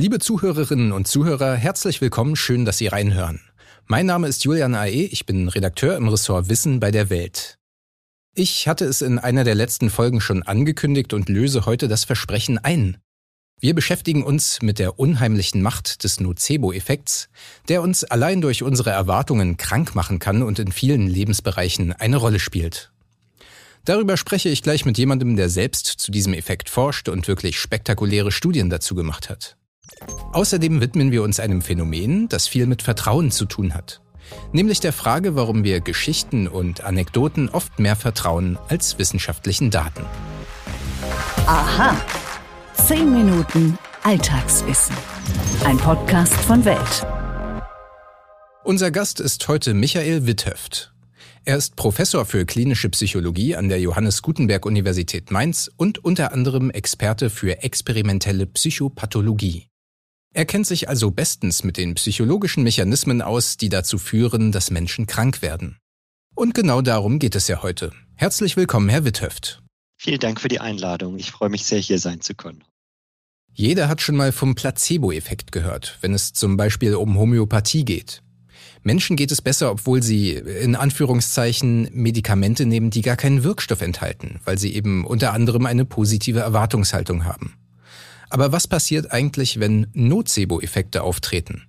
Liebe Zuhörerinnen und Zuhörer, herzlich willkommen, schön, dass Sie reinhören. Mein Name ist Julian Ae, ich bin Redakteur im Ressort Wissen bei der Welt. Ich hatte es in einer der letzten Folgen schon angekündigt und löse heute das Versprechen ein. Wir beschäftigen uns mit der unheimlichen Macht des Nocebo-Effekts, der uns allein durch unsere Erwartungen krank machen kann und in vielen Lebensbereichen eine Rolle spielt. Darüber spreche ich gleich mit jemandem, der selbst zu diesem Effekt forscht und wirklich spektakuläre Studien dazu gemacht hat. Außerdem widmen wir uns einem Phänomen, das viel mit Vertrauen zu tun hat. Nämlich der Frage, warum wir Geschichten und Anekdoten oft mehr vertrauen als wissenschaftlichen Daten. Aha. 10 Minuten Alltagswissen. Ein Podcast von Welt. Unser Gast ist heute Michael Witthöft. Er ist Professor für klinische Psychologie an der Johannes Gutenberg Universität Mainz und unter anderem Experte für experimentelle Psychopathologie. Er kennt sich also bestens mit den psychologischen Mechanismen aus, die dazu führen, dass Menschen krank werden. Und genau darum geht es ja heute. Herzlich willkommen, Herr Witthöft. Vielen Dank für die Einladung. Ich freue mich sehr, hier sein zu können. Jeder hat schon mal vom Placebo-Effekt gehört, wenn es zum Beispiel um Homöopathie geht. Menschen geht es besser, obwohl sie in Anführungszeichen Medikamente nehmen, die gar keinen Wirkstoff enthalten, weil sie eben unter anderem eine positive Erwartungshaltung haben. Aber was passiert eigentlich, wenn Nocebo-Effekte auftreten?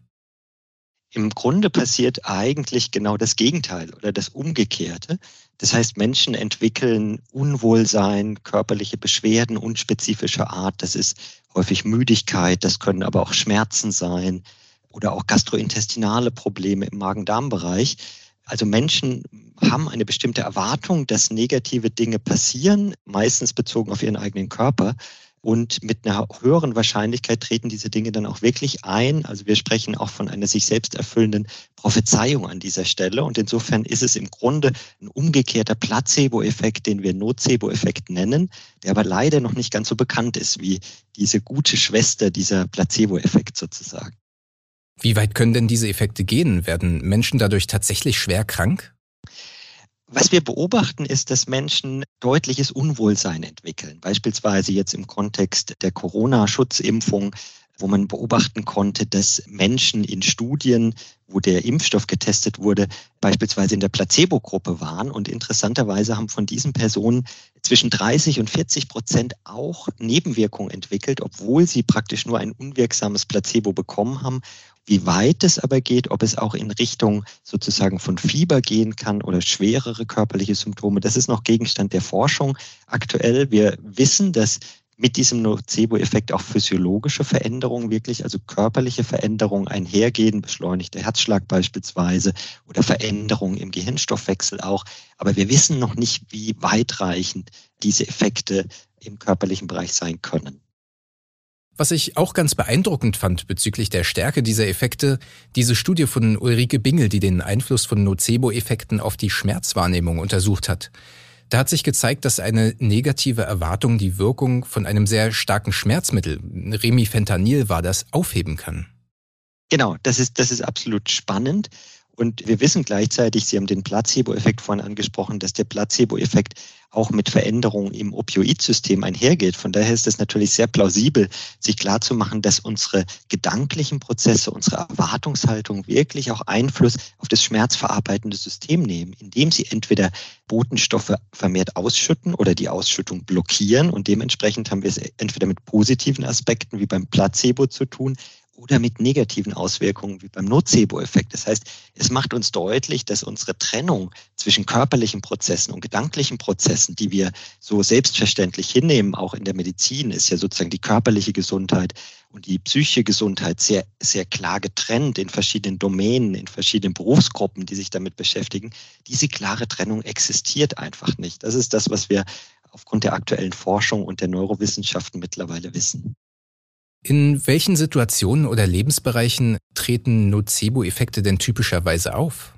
Im Grunde passiert eigentlich genau das Gegenteil oder das Umgekehrte. Das heißt, Menschen entwickeln Unwohlsein, körperliche Beschwerden unspezifischer Art. Das ist häufig Müdigkeit, das können aber auch Schmerzen sein oder auch gastrointestinale Probleme im Magen-Darm-Bereich. Also Menschen haben eine bestimmte Erwartung, dass negative Dinge passieren, meistens bezogen auf ihren eigenen Körper. Und mit einer höheren Wahrscheinlichkeit treten diese Dinge dann auch wirklich ein. Also wir sprechen auch von einer sich selbst erfüllenden Prophezeiung an dieser Stelle. Und insofern ist es im Grunde ein umgekehrter Placebo-Effekt, den wir Nocebo-Effekt nennen, der aber leider noch nicht ganz so bekannt ist wie diese gute Schwester dieser Placebo-Effekt sozusagen. Wie weit können denn diese Effekte gehen? Werden Menschen dadurch tatsächlich schwer krank? Was wir beobachten, ist, dass Menschen deutliches Unwohlsein entwickeln. Beispielsweise jetzt im Kontext der Corona-Schutzimpfung, wo man beobachten konnte, dass Menschen in Studien, wo der Impfstoff getestet wurde, beispielsweise in der Placebo-Gruppe waren. Und interessanterweise haben von diesen Personen zwischen 30 und 40 Prozent auch Nebenwirkungen entwickelt, obwohl sie praktisch nur ein unwirksames Placebo bekommen haben. Wie weit es aber geht, ob es auch in Richtung sozusagen von Fieber gehen kann oder schwerere körperliche Symptome, das ist noch Gegenstand der Forschung aktuell. Wir wissen, dass mit diesem Nocebo-Effekt auch physiologische Veränderungen wirklich, also körperliche Veränderungen einhergehen, beschleunigter Herzschlag beispielsweise oder Veränderungen im Gehirnstoffwechsel auch. Aber wir wissen noch nicht, wie weitreichend diese Effekte im körperlichen Bereich sein können. Was ich auch ganz beeindruckend fand bezüglich der Stärke dieser Effekte, diese Studie von Ulrike Bingel, die den Einfluss von Nocebo-Effekten auf die Schmerzwahrnehmung untersucht hat. Da hat sich gezeigt, dass eine negative Erwartung die Wirkung von einem sehr starken Schmerzmittel, Remifentanil war das, aufheben kann. Genau, das ist, das ist absolut spannend. Und wir wissen gleichzeitig, Sie haben den Placebo-Effekt vorhin angesprochen, dass der Placebo-Effekt auch mit Veränderungen im Opioidsystem einhergeht. Von daher ist es natürlich sehr plausibel, sich klarzumachen, dass unsere gedanklichen Prozesse, unsere Erwartungshaltung wirklich auch Einfluss auf das schmerzverarbeitende System nehmen, indem sie entweder Botenstoffe vermehrt ausschütten oder die Ausschüttung blockieren. Und dementsprechend haben wir es entweder mit positiven Aspekten wie beim Placebo zu tun, oder mit negativen Auswirkungen wie beim Nocebo-Effekt. Das heißt, es macht uns deutlich, dass unsere Trennung zwischen körperlichen Prozessen und gedanklichen Prozessen, die wir so selbstverständlich hinnehmen, auch in der Medizin, ist ja sozusagen die körperliche Gesundheit und die psychische Gesundheit sehr, sehr klar getrennt in verschiedenen Domänen, in verschiedenen Berufsgruppen, die sich damit beschäftigen. Diese klare Trennung existiert einfach nicht. Das ist das, was wir aufgrund der aktuellen Forschung und der Neurowissenschaften mittlerweile wissen. In welchen Situationen oder Lebensbereichen treten Nocebo-Effekte denn typischerweise auf?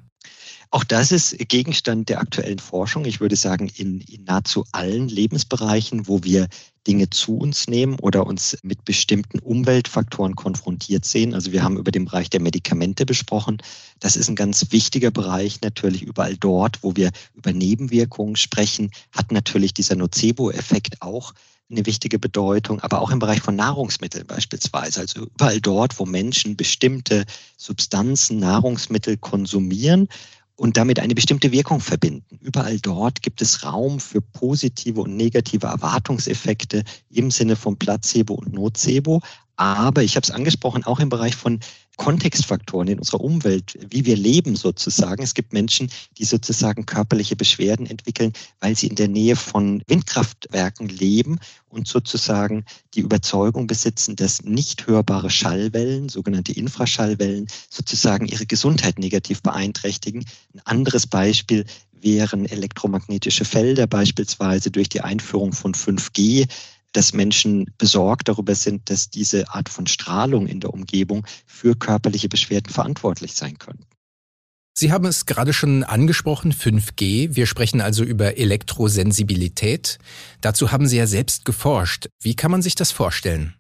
Auch das ist Gegenstand der aktuellen Forschung. Ich würde sagen, in, in, nahezu allen Lebensbereichen, wo wir Dinge zu uns nehmen oder uns mit bestimmten Umweltfaktoren konfrontiert sehen. Also wir haben über den Bereich der Medikamente besprochen. Das ist ein ganz wichtiger Bereich. Natürlich überall dort, wo wir über Nebenwirkungen sprechen, hat natürlich dieser Nocebo-Effekt auch eine wichtige Bedeutung, aber auch im Bereich von Nahrungsmitteln beispielsweise. Also überall dort, wo Menschen bestimmte Substanzen, Nahrungsmittel konsumieren und damit eine bestimmte Wirkung verbinden. Überall dort gibt es Raum für positive und negative Erwartungseffekte im Sinne von Placebo und Nocebo. Aber ich habe es angesprochen, auch im Bereich von Kontextfaktoren in unserer Umwelt, wie wir leben sozusagen. Es gibt Menschen, die sozusagen körperliche Beschwerden entwickeln, weil sie in der Nähe von Windkraftwerken leben und sozusagen die Überzeugung besitzen, dass nicht hörbare Schallwellen, sogenannte Infraschallwellen, sozusagen ihre Gesundheit negativ beeinträchtigen. Ein anderes Beispiel wären elektromagnetische Felder, beispielsweise durch die Einführung von 5G dass Menschen besorgt darüber sind, dass diese Art von Strahlung in der Umgebung für körperliche Beschwerden verantwortlich sein können. Sie haben es gerade schon angesprochen, 5G. Wir sprechen also über Elektrosensibilität. Dazu haben Sie ja selbst geforscht. Wie kann man sich das vorstellen?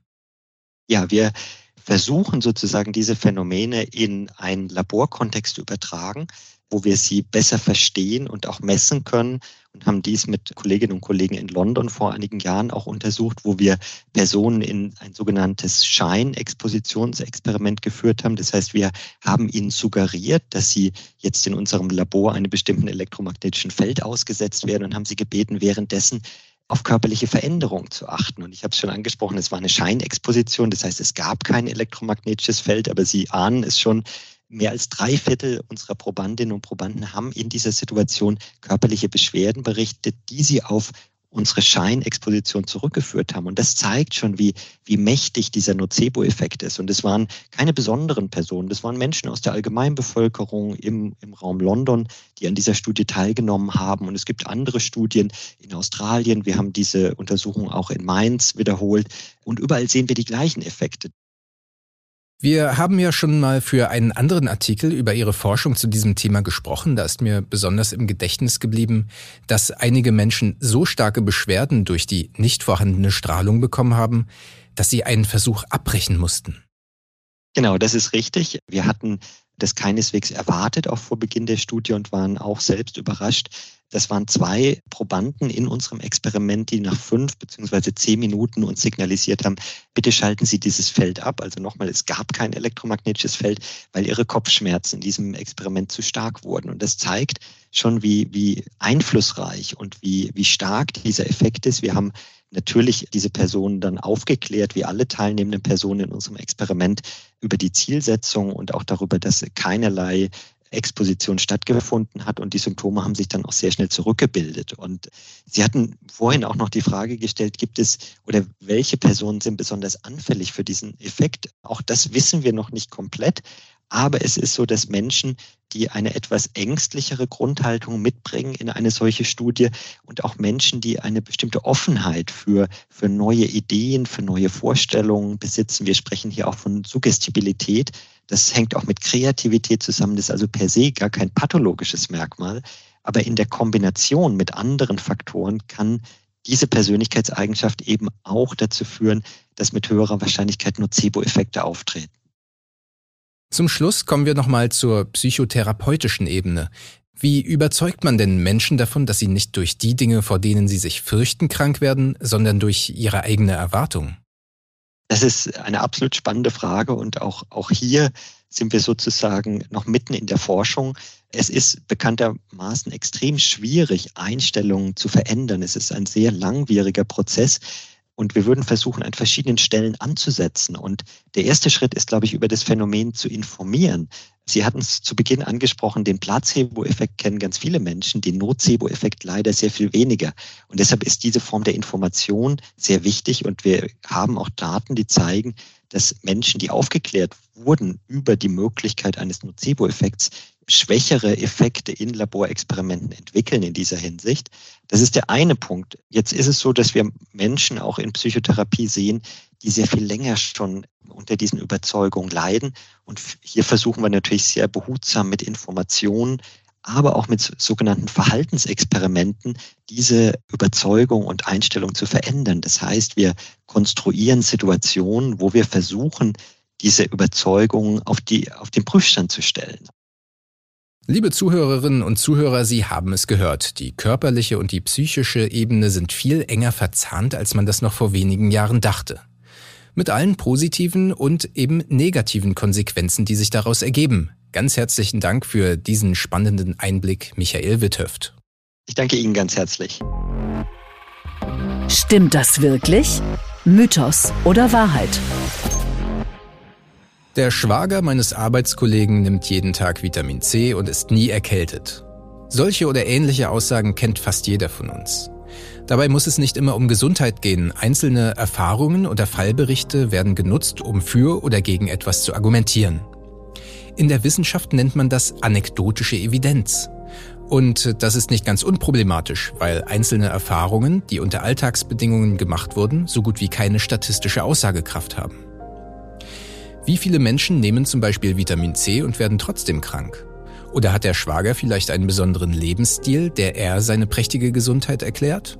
Ja, wir versuchen sozusagen diese Phänomene in einen Laborkontext zu übertragen wo wir sie besser verstehen und auch messen können und haben dies mit Kolleginnen und Kollegen in London vor einigen Jahren auch untersucht, wo wir Personen in ein sogenanntes Scheinexpositionsexperiment geführt haben. Das heißt, wir haben ihnen suggeriert, dass sie jetzt in unserem Labor einem bestimmten elektromagnetischen Feld ausgesetzt werden und haben sie gebeten, währenddessen auf körperliche Veränderungen zu achten. Und ich habe es schon angesprochen, es war eine Scheinexposition, das heißt, es gab kein elektromagnetisches Feld, aber Sie ahnen es schon, mehr als drei Viertel unserer Probandinnen und Probanden haben in dieser Situation körperliche Beschwerden berichtet, die sie auf unsere Scheinexposition zurückgeführt haben. Und das zeigt schon, wie, wie mächtig dieser Nocebo-Effekt ist. Und es waren keine besonderen Personen, das waren Menschen aus der Allgemeinbevölkerung im, im Raum London, die an dieser Studie teilgenommen haben. Und es gibt andere Studien in Australien. Wir haben diese Untersuchung auch in Mainz wiederholt. Und überall sehen wir die gleichen Effekte. Wir haben ja schon mal für einen anderen Artikel über Ihre Forschung zu diesem Thema gesprochen. Da ist mir besonders im Gedächtnis geblieben, dass einige Menschen so starke Beschwerden durch die nicht vorhandene Strahlung bekommen haben, dass sie einen Versuch abbrechen mussten. Genau, das ist richtig. Wir hatten das keineswegs erwartet, auch vor Beginn der Studie und waren auch selbst überrascht, das waren zwei Probanden in unserem Experiment, die nach fünf beziehungsweise zehn Minuten uns signalisiert haben, bitte schalten Sie dieses Feld ab. Also nochmal, es gab kein elektromagnetisches Feld, weil ihre Kopfschmerzen in diesem Experiment zu stark wurden. Und das zeigt schon, wie, wie einflussreich und wie, wie stark dieser Effekt ist. Wir haben natürlich diese Personen dann aufgeklärt, wie alle teilnehmenden Personen in unserem Experiment, über die Zielsetzung und auch darüber, dass keinerlei Exposition stattgefunden hat und die Symptome haben sich dann auch sehr schnell zurückgebildet. Und Sie hatten vorhin auch noch die Frage gestellt, gibt es oder welche Personen sind besonders anfällig für diesen Effekt? Auch das wissen wir noch nicht komplett. Aber es ist so, dass Menschen, die eine etwas ängstlichere Grundhaltung mitbringen in eine solche Studie und auch Menschen, die eine bestimmte Offenheit für, für neue Ideen, für neue Vorstellungen besitzen. Wir sprechen hier auch von Suggestibilität. Das hängt auch mit Kreativität zusammen. Das ist also per se gar kein pathologisches Merkmal. Aber in der Kombination mit anderen Faktoren kann diese Persönlichkeitseigenschaft eben auch dazu führen, dass mit höherer Wahrscheinlichkeit Nocebo-Effekte auftreten. Zum Schluss kommen wir nochmal zur psychotherapeutischen Ebene. Wie überzeugt man denn Menschen davon, dass sie nicht durch die Dinge, vor denen sie sich fürchten, krank werden, sondern durch ihre eigene Erwartung? Das ist eine absolut spannende Frage und auch, auch hier sind wir sozusagen noch mitten in der Forschung. Es ist bekanntermaßen extrem schwierig, Einstellungen zu verändern. Es ist ein sehr langwieriger Prozess. Und wir würden versuchen, an verschiedenen Stellen anzusetzen. Und der erste Schritt ist, glaube ich, über das Phänomen zu informieren. Sie hatten es zu Beginn angesprochen, den Placebo-Effekt kennen ganz viele Menschen, den Nocebo-Effekt leider sehr viel weniger. Und deshalb ist diese Form der Information sehr wichtig. Und wir haben auch Daten, die zeigen, dass Menschen, die aufgeklärt wurden über die Möglichkeit eines Nocebo-Effekts, schwächere Effekte in Laborexperimenten entwickeln in dieser Hinsicht. Das ist der eine Punkt. Jetzt ist es so, dass wir Menschen auch in Psychotherapie sehen, die sehr viel länger schon unter diesen Überzeugungen leiden. Und hier versuchen wir natürlich sehr behutsam mit Informationen, aber auch mit sogenannten Verhaltensexperimenten diese Überzeugung und Einstellung zu verändern. Das heißt, wir konstruieren Situationen, wo wir versuchen, diese Überzeugung auf, die, auf den Prüfstand zu stellen. Liebe Zuhörerinnen und Zuhörer, Sie haben es gehört. Die körperliche und die psychische Ebene sind viel enger verzahnt, als man das noch vor wenigen Jahren dachte. Mit allen positiven und eben negativen Konsequenzen, die sich daraus ergeben. Ganz herzlichen Dank für diesen spannenden Einblick, Michael Witthöft. Ich danke Ihnen ganz herzlich. Stimmt das wirklich? Mythos oder Wahrheit? Der Schwager meines Arbeitskollegen nimmt jeden Tag Vitamin C und ist nie erkältet. Solche oder ähnliche Aussagen kennt fast jeder von uns. Dabei muss es nicht immer um Gesundheit gehen. Einzelne Erfahrungen oder Fallberichte werden genutzt, um für oder gegen etwas zu argumentieren. In der Wissenschaft nennt man das anekdotische Evidenz. Und das ist nicht ganz unproblematisch, weil einzelne Erfahrungen, die unter Alltagsbedingungen gemacht wurden, so gut wie keine statistische Aussagekraft haben. Wie viele Menschen nehmen zum Beispiel Vitamin C und werden trotzdem krank? Oder hat der Schwager vielleicht einen besonderen Lebensstil, der er seine prächtige Gesundheit erklärt?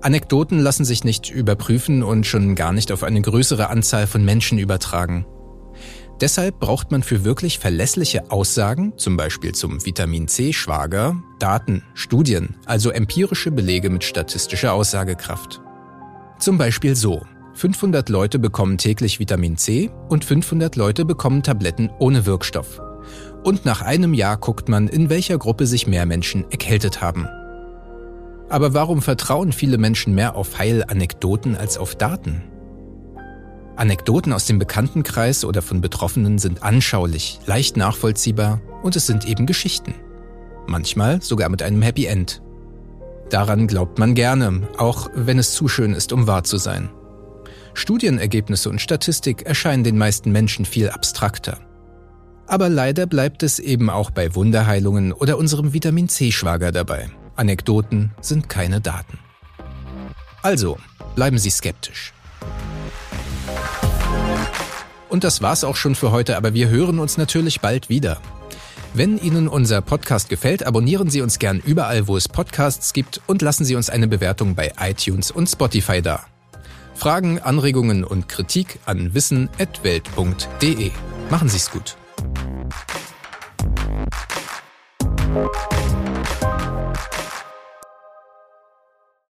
Anekdoten lassen sich nicht überprüfen und schon gar nicht auf eine größere Anzahl von Menschen übertragen. Deshalb braucht man für wirklich verlässliche Aussagen, zum Beispiel zum Vitamin C-Schwager, Daten, Studien, also empirische Belege mit statistischer Aussagekraft. Zum Beispiel so. 500 Leute bekommen täglich Vitamin C und 500 Leute bekommen Tabletten ohne Wirkstoff. Und nach einem Jahr guckt man, in welcher Gruppe sich mehr Menschen erkältet haben. Aber warum vertrauen viele Menschen mehr auf Heilanekdoten als auf Daten? Anekdoten aus dem Bekanntenkreis oder von Betroffenen sind anschaulich, leicht nachvollziehbar und es sind eben Geschichten. Manchmal sogar mit einem Happy End. Daran glaubt man gerne, auch wenn es zu schön ist, um wahr zu sein. Studienergebnisse und Statistik erscheinen den meisten Menschen viel abstrakter. Aber leider bleibt es eben auch bei Wunderheilungen oder unserem Vitamin C-Schwager dabei. Anekdoten sind keine Daten. Also, bleiben Sie skeptisch. Und das war's auch schon für heute, aber wir hören uns natürlich bald wieder. Wenn Ihnen unser Podcast gefällt, abonnieren Sie uns gern überall, wo es Podcasts gibt und lassen Sie uns eine Bewertung bei iTunes und Spotify da. Fragen, Anregungen und Kritik an wissen.welt.de. Machen Sie es gut.